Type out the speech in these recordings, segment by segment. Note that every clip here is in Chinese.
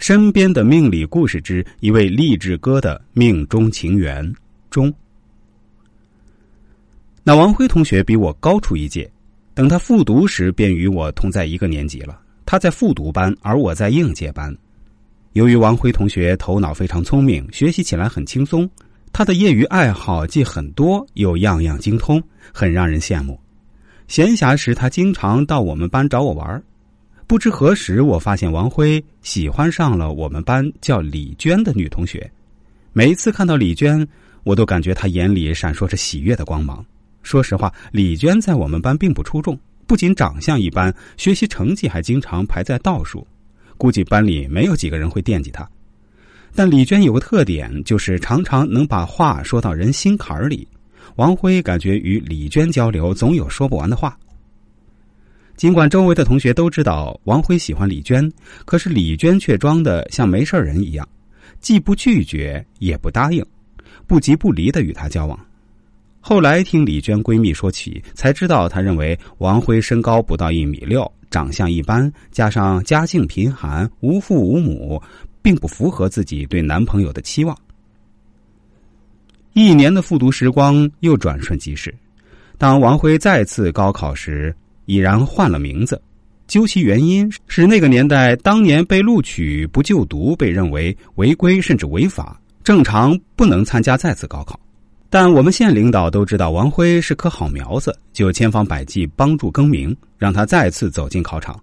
身边的命理故事之一位励志哥的命中情缘中。那王辉同学比我高出一届，等他复读时便与我同在一个年级了。他在复读班，而我在应届班。由于王辉同学头脑非常聪明，学习起来很轻松，他的业余爱好既很多，又样样精通，很让人羡慕。闲暇时，他经常到我们班找我玩不知何时，我发现王辉喜欢上了我们班叫李娟的女同学。每一次看到李娟，我都感觉她眼里闪烁着喜悦的光芒。说实话，李娟在我们班并不出众，不仅长相一般，学习成绩还经常排在倒数。估计班里没有几个人会惦记她。但李娟有个特点，就是常常能把话说到人心坎里。王辉感觉与李娟交流，总有说不完的话。尽管周围的同学都知道王辉喜欢李娟，可是李娟却装的像没事人一样，既不拒绝也不答应，不急不离的与他交往。后来听李娟闺蜜说起，才知道她认为王辉身高不到一米六，长相一般，加上家境贫寒，无父无母，并不符合自己对男朋友的期望。一年的复读时光又转瞬即逝，当王辉再次高考时。已然换了名字，究其原因是那个年代当年被录取不就读被认为违规甚至违法，正常不能参加再次高考。但我们县领导都知道王辉是棵好苗子，就千方百计帮助更名，让他再次走进考场。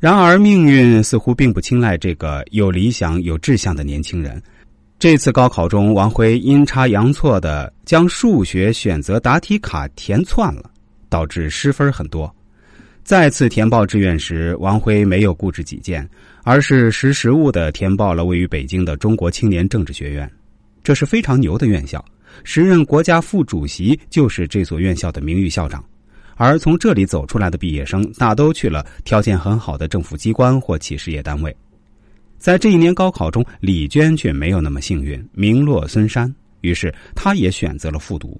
然而命运似乎并不青睐这个有理想、有志向的年轻人。这次高考中，王辉阴差阳错的将数学选择答题卡填错了。导致失分很多。再次填报志愿时，王辉没有固执己见，而是识时务的填报了位于北京的中国青年政治学院。这是非常牛的院校，时任国家副主席就是这所院校的名誉校长。而从这里走出来的毕业生，大都去了条件很好的政府机关或企事业单位。在这一年高考中，李娟却没有那么幸运，名落孙山。于是，她也选择了复读。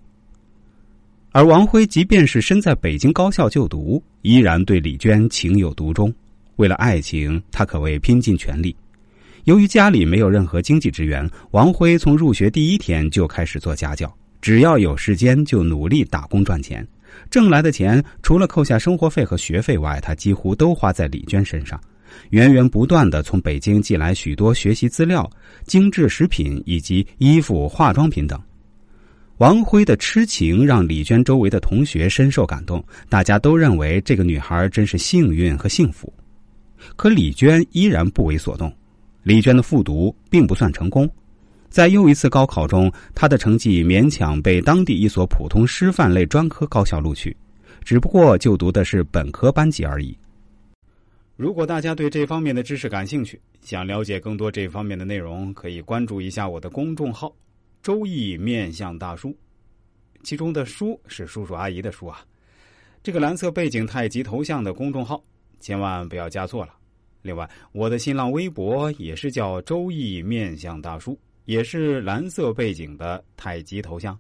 而王辉即便是身在北京高校就读，依然对李娟情有独钟。为了爱情，他可谓拼尽全力。由于家里没有任何经济支援，王辉从入学第一天就开始做家教，只要有时间就努力打工赚钱。挣来的钱除了扣下生活费和学费外，他几乎都花在李娟身上，源源不断的从北京寄来许多学习资料、精致食品以及衣服、化妆品等。王辉的痴情让李娟周围的同学深受感动，大家都认为这个女孩真是幸运和幸福。可李娟依然不为所动。李娟的复读并不算成功，在又一次高考中，她的成绩勉强被当地一所普通师范类专科高校录取，只不过就读的是本科班级而已。如果大家对这方面的知识感兴趣，想了解更多这方面的内容，可以关注一下我的公众号。周易面相大叔，其中的“叔”是叔叔阿姨的“叔”啊。这个蓝色背景太极头像的公众号，千万不要加错了。另外，我的新浪微博也是叫“周易面相大叔”，也是蓝色背景的太极头像。